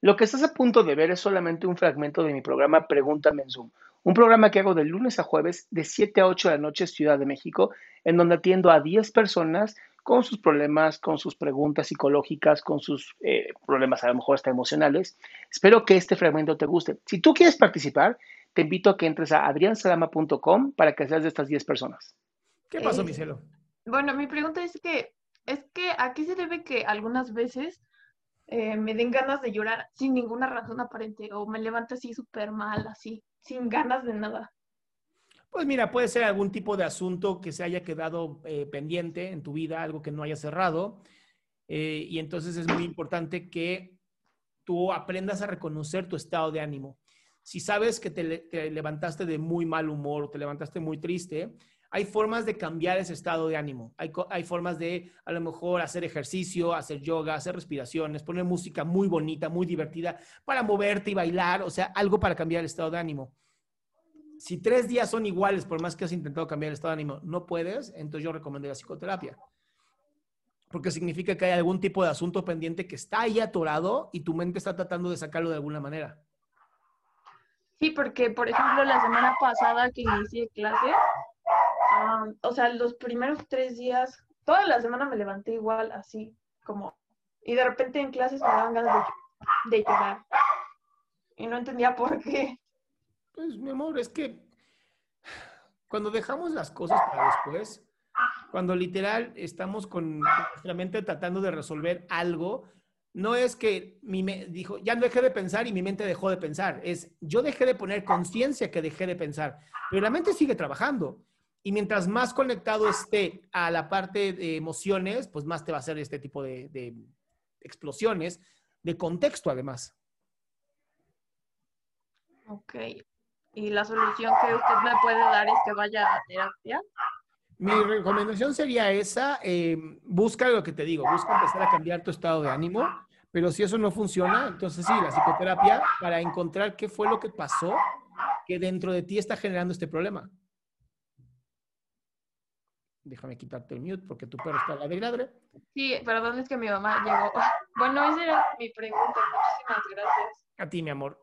Lo que estás a punto de ver es solamente un fragmento de mi programa Pregúntame en Zoom, un programa que hago de lunes a jueves de 7 a 8 de la noche Ciudad de México, en donde atiendo a 10 personas con sus problemas, con sus preguntas psicológicas, con sus eh, problemas a lo mejor hasta emocionales. Espero que este fragmento te guste. Si tú quieres participar, te invito a que entres a adriansalama.com para que seas de estas 10 personas. ¿Qué pasó, mi cielo? Bueno, mi pregunta es que, es que ¿a qué se debe que algunas veces eh, me den ganas de llorar sin ninguna razón aparente o me levanto así súper mal, así, sin ganas de nada? Pues mira, puede ser algún tipo de asunto que se haya quedado eh, pendiente en tu vida, algo que no haya cerrado. eh, y entonces es muy importante que tú aprendas a reconocer tu estado de ánimo. Si sabes que te, te levantaste de muy mal humor o te levantaste muy triste, hay formas de cambiar ese estado de ánimo. Hay, formas de a lo mejor hacer ejercicio, hacer yoga, hacer respiraciones, poner música muy bonita, muy divertida para moverte y bailar, o sea, algo para cambiar el estado de ánimo. Si tres días son iguales, por más que has intentado cambiar el estado de ánimo, no puedes, entonces yo recomendaría psicoterapia. Porque significa que hay algún tipo de asunto pendiente que está ahí atorado y tu mente está tratando de sacarlo de alguna manera. Sí, porque, por ejemplo, la semana pasada que inicié clase, ah, o sea, los primeros tres días, toda la semana me levanté igual, así, como, y de repente en clases me daban ganas de, de llorar. Y no entendía por qué. Pues, mi amor, es que cuando dejamos las cosas para después, cuando literal estamos con nuestra mente tratando de resolver algo, no es que mi me dijo, ya dejé de pensar y mi mente dejó de pensar, es yo dejé de poner conciencia que dejé de pensar, pero la mente sigue trabajando. Y mientras más conectado esté a la parte de emociones, pues más te va a hacer este tipo de, de explosiones, de contexto además. Ok. Y la solución que usted me puede dar es que vaya a terapia. Mi recomendación sería esa, eh, busca lo que te digo, busca empezar a cambiar tu estado de ánimo, pero si eso no funciona, entonces sí, la psicoterapia para encontrar qué fue lo que pasó que dentro de ti está generando este problema. Déjame quitarte el mute porque tu perro está ladre y ladre. Sí, perdón, es que mi mamá llegó. Bueno, esa era mi pregunta. Muchísimas gracias. A ti, mi amor.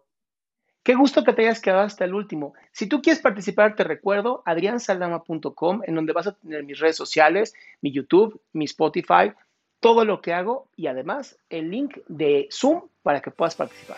Qué gusto que te hayas quedado hasta el último. Si tú quieres participar, te recuerdo adriansaldama.com, en donde vas a tener mis redes sociales, mi YouTube, mi Spotify, todo lo que hago y además el link de Zoom para que puedas participar.